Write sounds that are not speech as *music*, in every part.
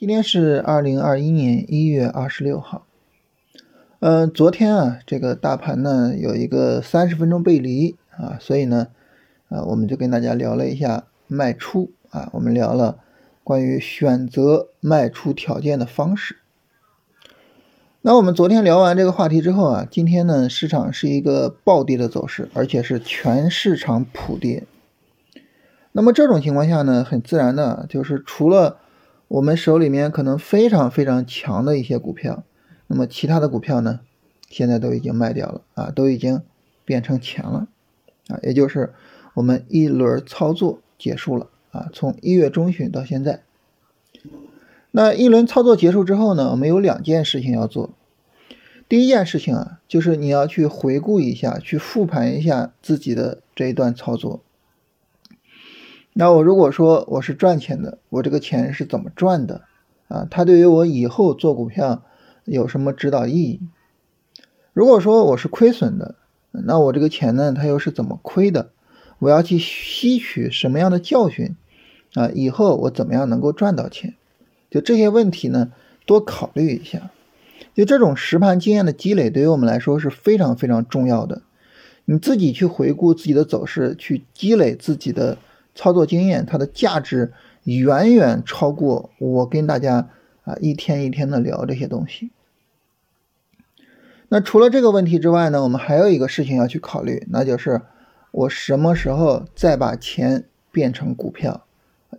今天是二零二一年一月二十六号。嗯，昨天啊，这个大盘呢有一个三十分钟背离啊，所以呢，啊，我们就跟大家聊了一下卖出啊，我们聊了关于选择卖出条件的方式。那我们昨天聊完这个话题之后啊，今天呢市场是一个暴跌的走势，而且是全市场普跌。那么这种情况下呢，很自然的就是除了我们手里面可能非常非常强的一些股票，那么其他的股票呢，现在都已经卖掉了啊，都已经变成钱了啊，也就是我们一轮操作结束了啊，从一月中旬到现在，那一轮操作结束之后呢，我们有两件事情要做。第一件事情啊，就是你要去回顾一下，去复盘一下自己的这一段操作。那我如果说我是赚钱的，我这个钱是怎么赚的啊？它对于我以后做股票有什么指导意义？如果说我是亏损的，那我这个钱呢，它又是怎么亏的？我要去吸取什么样的教训啊？以后我怎么样能够赚到钱？就这些问题呢，多考虑一下。就这种实盘经验的积累，对于我们来说是非常非常重要的。你自己去回顾自己的走势，去积累自己的。操作经验，它的价值远远超过我跟大家啊一天一天的聊这些东西。那除了这个问题之外呢，我们还有一个事情要去考虑，那就是我什么时候再把钱变成股票，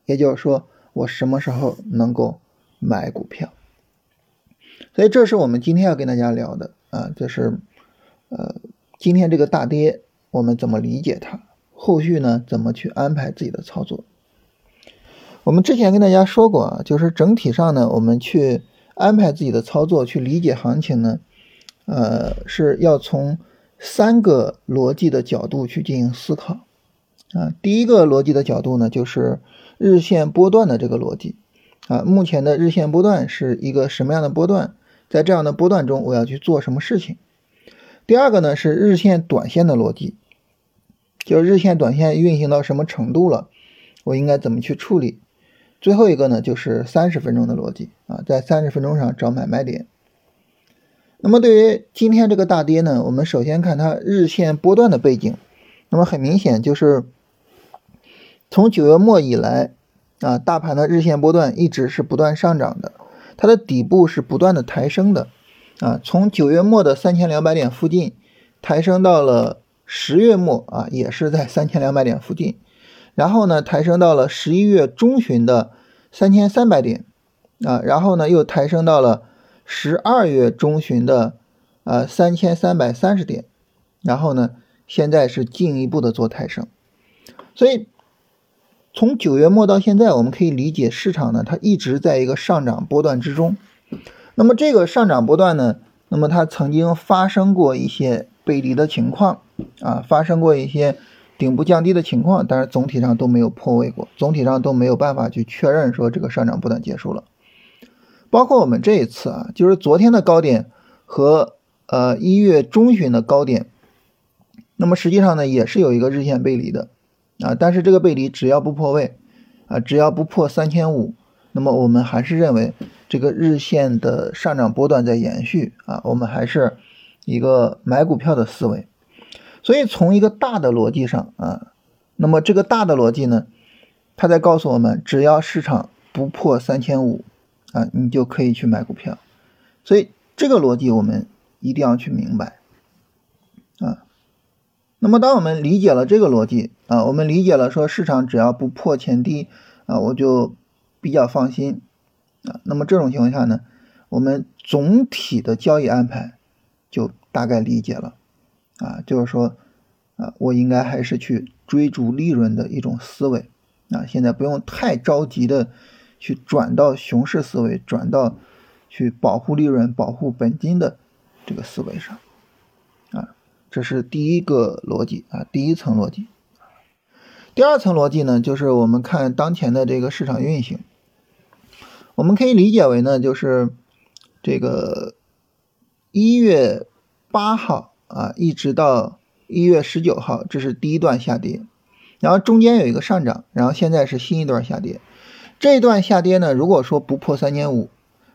也就是说我什么时候能够买股票。所以这是我们今天要跟大家聊的啊，就是呃今天这个大跌我们怎么理解它。后续呢，怎么去安排自己的操作？我们之前跟大家说过啊，就是整体上呢，我们去安排自己的操作，去理解行情呢，呃，是要从三个逻辑的角度去进行思考啊。第一个逻辑的角度呢，就是日线波段的这个逻辑啊。目前的日线波段是一个什么样的波段？在这样的波段中，我要去做什么事情？第二个呢，是日线短线的逻辑。就日线、短线运行到什么程度了，我应该怎么去处理？最后一个呢，就是三十分钟的逻辑啊，在三十分钟上找买卖点。那么对于今天这个大跌呢，我们首先看它日线波段的背景。那么很明显就是从九月末以来啊，大盘的日线波段一直是不断上涨的，它的底部是不断的抬升的啊，从九月末的三千两百点附近抬升到了。十月末啊，也是在三千两百点附近，然后呢，抬升到了十一月中旬的三千三百点啊，然后呢，又抬升到了十二月中旬的呃三千三百三十点，然后呢，现在是进一步的做抬升，所以从九月末到现在，我们可以理解市场呢，它一直在一个上涨波段之中。那么这个上涨波段呢，那么它曾经发生过一些背离的情况。啊，发生过一些顶部降低的情况，但是总体上都没有破位过，总体上都没有办法去确认说这个上涨波段结束了。包括我们这一次啊，就是昨天的高点和呃一月中旬的高点，那么实际上呢也是有一个日线背离的啊，但是这个背离只要不破位啊，只要不破三千五，那么我们还是认为这个日线的上涨波段在延续啊，我们还是一个买股票的思维。所以从一个大的逻辑上啊，那么这个大的逻辑呢，它在告诉我们，只要市场不破三千五啊，你就可以去买股票。所以这个逻辑我们一定要去明白啊。那么当我们理解了这个逻辑啊，我们理解了说市场只要不破前低啊，我就比较放心啊。那么这种情况下呢，我们总体的交易安排就大概理解了。啊，就是说，啊，我应该还是去追逐利润的一种思维，啊，现在不用太着急的去转到熊市思维，转到去保护利润、保护本金的这个思维上，啊，这是第一个逻辑啊，第一层逻辑。第二层逻辑呢，就是我们看当前的这个市场运行，我们可以理解为呢，就是这个一月八号。啊，一直到一月十九号，这是第一段下跌，然后中间有一个上涨，然后现在是新一段下跌。这一段下跌呢，如果说不破三千五，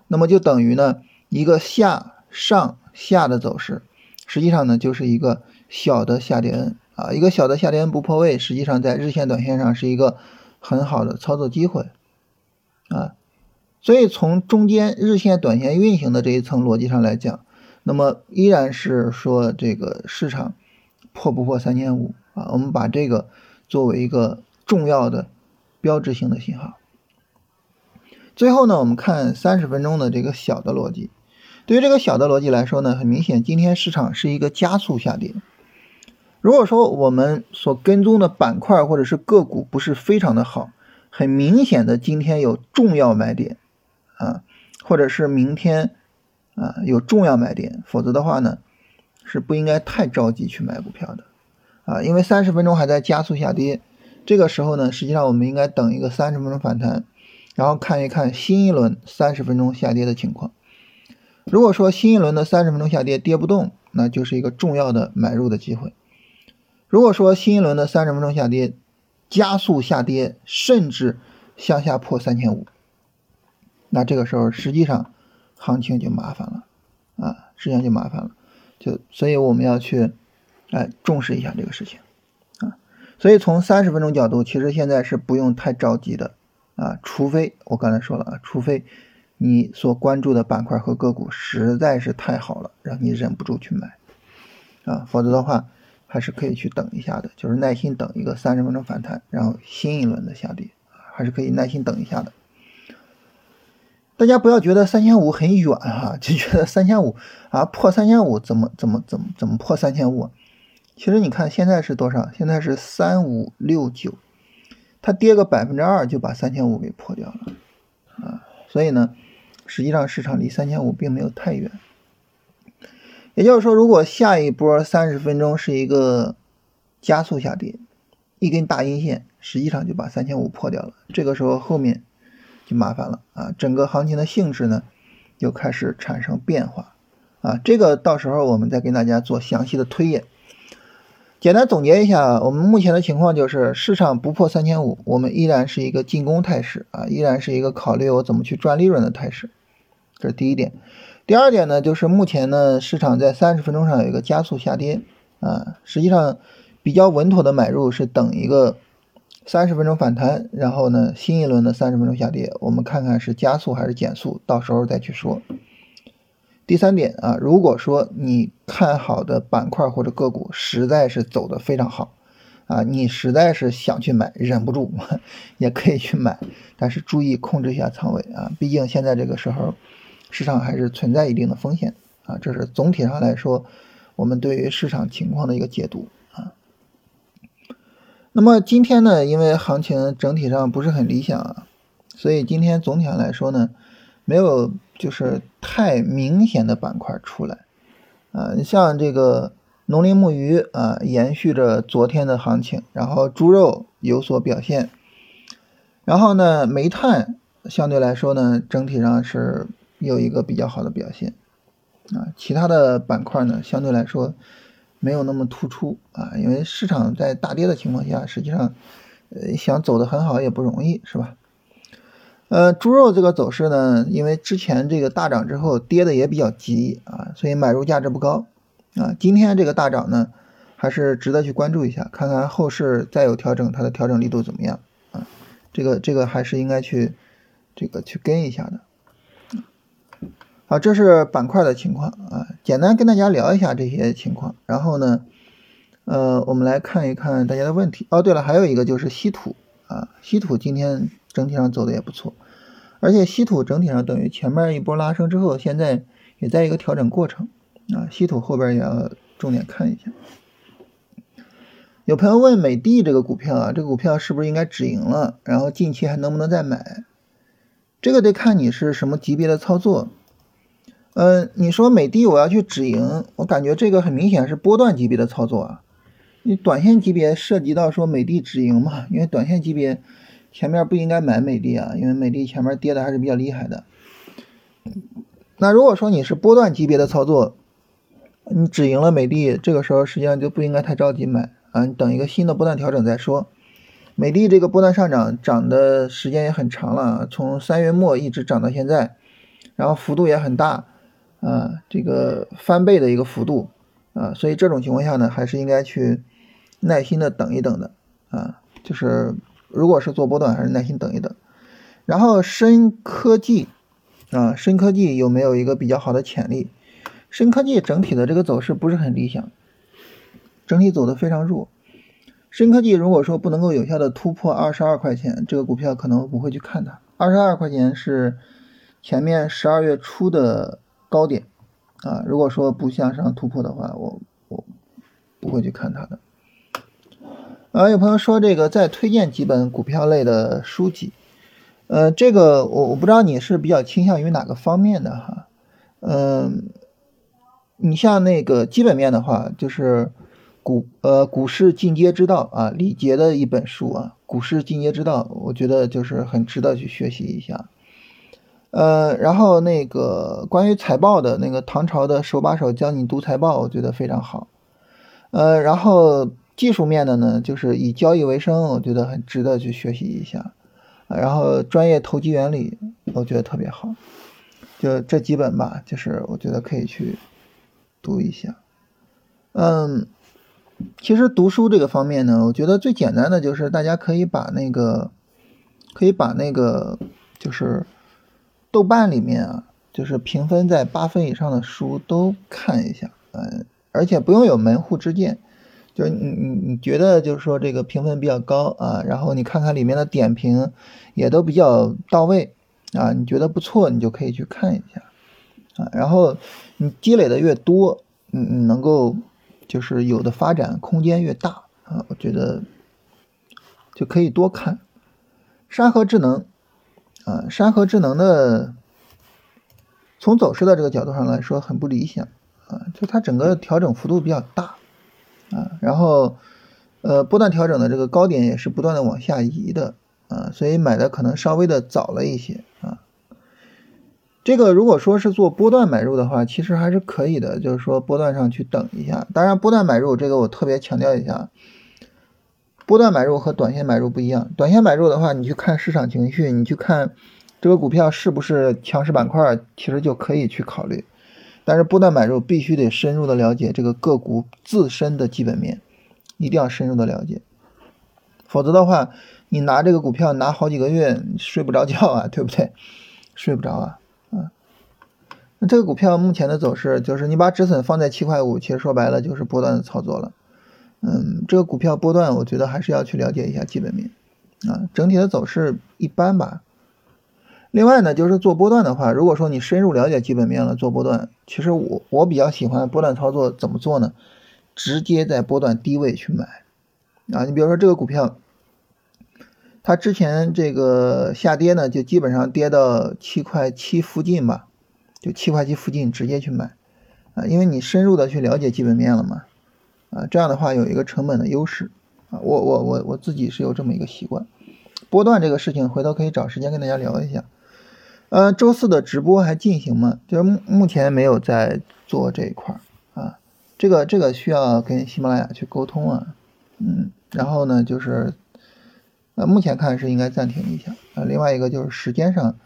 那么就等于呢一个下上下的走势，实际上呢就是一个小的下跌 N 啊，一个小的下跌 N 不破位，实际上在日线、短线上是一个很好的操作机会啊。所以从中间日线、短线运行的这一层逻辑上来讲，那么依然是说这个市场破不破三千五啊？我们把这个作为一个重要的标志性的信号。最后呢，我们看三十分钟的这个小的逻辑。对于这个小的逻辑来说呢，很明显，今天市场是一个加速下跌。如果说我们所跟踪的板块或者是个股不是非常的好，很明显的今天有重要买点。啊，或者是明天啊有重要买点，否则的话呢，是不应该太着急去买股票的啊，因为三十分钟还在加速下跌，这个时候呢，实际上我们应该等一个三十分钟反弹，然后看一看新一轮三十分钟下跌的情况。如果说新一轮的三十分钟下跌跌不动，那就是一个重要的买入的机会。如果说新一轮的三十分钟下跌加速下跌，甚至向下破三千五。那这个时候实际上行情就麻烦了啊，实际上就麻烦了，就所以我们要去哎重视一下这个事情啊。所以从三十分钟角度，其实现在是不用太着急的啊，除非我刚才说了啊，除非你所关注的板块和个股实在是太好了，让你忍不住去买啊，否则的话还是可以去等一下的，就是耐心等一个三十分钟反弹，然后新一轮的下跌还是可以耐心等一下的。大家不要觉得三千五很远哈，*laughs* 就觉得三千五啊破三千五怎么怎么怎么怎么破三千五？其实你看现在是多少？现在是三五六九，它跌个百分之二就把三千五给破掉了啊！所以呢，实际上市场离三千五并没有太远。也就是说，如果下一波三十分钟是一个加速下跌，一根大阴线，实际上就把三千五破掉了。这个时候后面。就麻烦了啊！整个行情的性质呢，又开始产生变化啊！这个到时候我们再跟大家做详细的推演。简单总结一下，我们目前的情况就是市场不破三千五，我们依然是一个进攻态势啊，依然是一个考虑我怎么去赚利润的态势。这是第一点。第二点呢，就是目前呢，市场在三十分钟上有一个加速下跌啊，实际上比较稳妥的买入是等一个。三十分钟反弹，然后呢，新一轮的三十分钟下跌，我们看看是加速还是减速，到时候再去说。第三点啊，如果说你看好的板块或者个股实在是走的非常好啊，你实在是想去买，忍不住 *laughs* 也可以去买，但是注意控制一下仓位啊，毕竟现在这个时候市场还是存在一定的风险啊，这是总体上来说我们对于市场情况的一个解读。那么今天呢，因为行情整体上不是很理想啊，所以今天总体上来说呢，没有就是太明显的板块出来啊。你像这个农林牧渔啊，延续着昨天的行情，然后猪肉有所表现，然后呢，煤炭相对来说呢，整体上是有一个比较好的表现啊。其他的板块呢，相对来说。没有那么突出啊，因为市场在大跌的情况下，实际上，呃，想走得很好也不容易，是吧？呃，猪肉这个走势呢，因为之前这个大涨之后跌的也比较急啊，所以买入价值不高啊。今天这个大涨呢，还是值得去关注一下，看看后市再有调整，它的调整力度怎么样啊？这个这个还是应该去这个去跟一下的。好，这是板块的情况啊，简单跟大家聊一下这些情况。然后呢，呃，我们来看一看大家的问题。哦，对了，还有一个就是稀土啊，稀土今天整体上走的也不错，而且稀土整体上等于前面一波拉升之后，现在也在一个调整过程啊。稀土后边也要重点看一下。有朋友问美的这个股票啊，这个股票是不是应该止盈了？然后近期还能不能再买？这个得看你是什么级别的操作。嗯，你说美的我要去止盈，我感觉这个很明显是波段级别的操作啊。你短线级别涉及到说美的止盈嘛？因为短线级别前面不应该买美的啊，因为美的前面跌的还是比较厉害的。那如果说你是波段级别的操作，你止盈了美的，这个时候实际上就不应该太着急买啊，你等一个新的波段调整再说。美的这个波段上涨，涨的时间也很长了，从三月末一直涨到现在，然后幅度也很大，啊，这个翻倍的一个幅度，啊，所以这种情况下呢，还是应该去耐心的等一等的，啊，就是如果是做波段，还是耐心等一等。然后深科技，啊，深科技有没有一个比较好的潜力？深科技整体的这个走势不是很理想，整体走的非常弱。深科技如果说不能够有效的突破二十二块钱，这个股票可能不会去看它。二十二块钱是前面十二月初的高点啊，如果说不向上突破的话，我我不会去看它的。啊，有朋友说这个再推荐几本股票类的书籍，呃，这个我我不知道你是比较倾向于哪个方面的哈，嗯，你像那个基本面的话，就是。股呃股市进阶之道啊，李杰的一本书啊，股市进阶之道，我觉得就是很值得去学习一下。呃，然后那个关于财报的那个唐朝的手把手教你读财报，我觉得非常好。呃，然后技术面的呢，就是以交易为生，我觉得很值得去学习一下。然后专业投机原理，我觉得特别好。就这几本吧，就是我觉得可以去读一下。嗯。其实读书这个方面呢，我觉得最简单的就是大家可以把那个，可以把那个就是豆瓣里面啊，就是评分在八分以上的书都看一下，嗯，而且不用有门户之见，就是你你你觉得就是说这个评分比较高啊，然后你看看里面的点评也都比较到位啊，你觉得不错，你就可以去看一下啊，然后你积累的越多，你你能够。就是有的发展空间越大啊，我觉得就可以多看。山河智能啊，山河智能的从走势的这个角度上来说很不理想啊，就它整个调整幅度比较大啊，然后呃波段调整的这个高点也是不断的往下移的啊，所以买的可能稍微的早了一些啊。这个如果说是做波段买入的话，其实还是可以的，就是说波段上去等一下。当然，波段买入这个我特别强调一下，波段买入和短线买入不一样。短线买入的话，你去看市场情绪，你去看这个股票是不是强势板块，其实就可以去考虑。但是波段买入必须得深入的了解这个个股自身的基本面，一定要深入的了解，否则的话，你拿这个股票拿好几个月睡不着觉啊，*laughs* 对不对？睡不着啊。啊那这个股票目前的走势就是你把止损放在七块五，其实说白了就是波段的操作了。嗯，这个股票波段，我觉得还是要去了解一下基本面啊，整体的走势一般吧。另外呢，就是做波段的话，如果说你深入了解基本面了，做波段，其实我我比较喜欢波段操作怎么做呢？直接在波段低位去买啊。你比如说这个股票，它之前这个下跌呢，就基本上跌到七块七附近吧。就七块七附近直接去买，啊，因为你深入的去了解基本面了嘛，啊，这样的话有一个成本的优势，啊，我我我我自己是有这么一个习惯，波段这个事情回头可以找时间跟大家聊一下，呃，周四的直播还进行吗？就是目目前没有在做这一块儿啊，这个这个需要跟喜马拉雅去沟通啊，嗯，然后呢就是，呃，目前看是应该暂停一下，啊，另外一个就是时间上。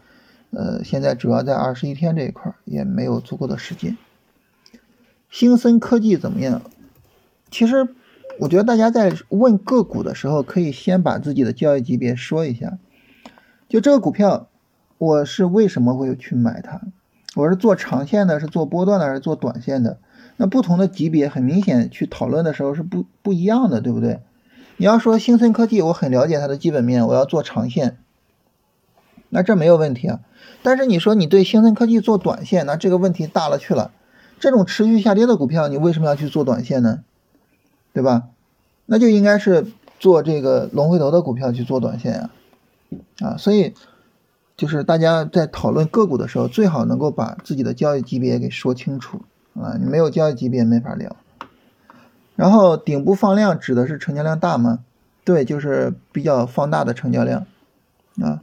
呃，现在主要在二十一天这一块儿也没有足够的时间。星森科技怎么样？其实我觉得大家在问个股的时候，可以先把自己的交易级别说一下。就这个股票，我是为什么会去买它？我是做长线的，是做波段的，还是做短线的？那不同的级别，很明显去讨论的时候是不不一样的，对不对？你要说星森科技，我很了解它的基本面，我要做长线，那这没有问题啊。但是你说你对星森科技做短线，那这个问题大了去了。这种持续下跌的股票，你为什么要去做短线呢？对吧？那就应该是做这个龙回头的股票去做短线呀。啊，所以就是大家在讨论个股的时候，最好能够把自己的交易级别给说清楚啊。你没有交易级别没法聊。然后顶部放量指的是成交量大吗？对，就是比较放大的成交量啊。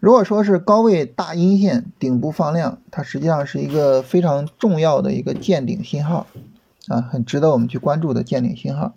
如果说是高位大阴线顶部放量，它实际上是一个非常重要的一个见顶信号，啊，很值得我们去关注的见顶信号。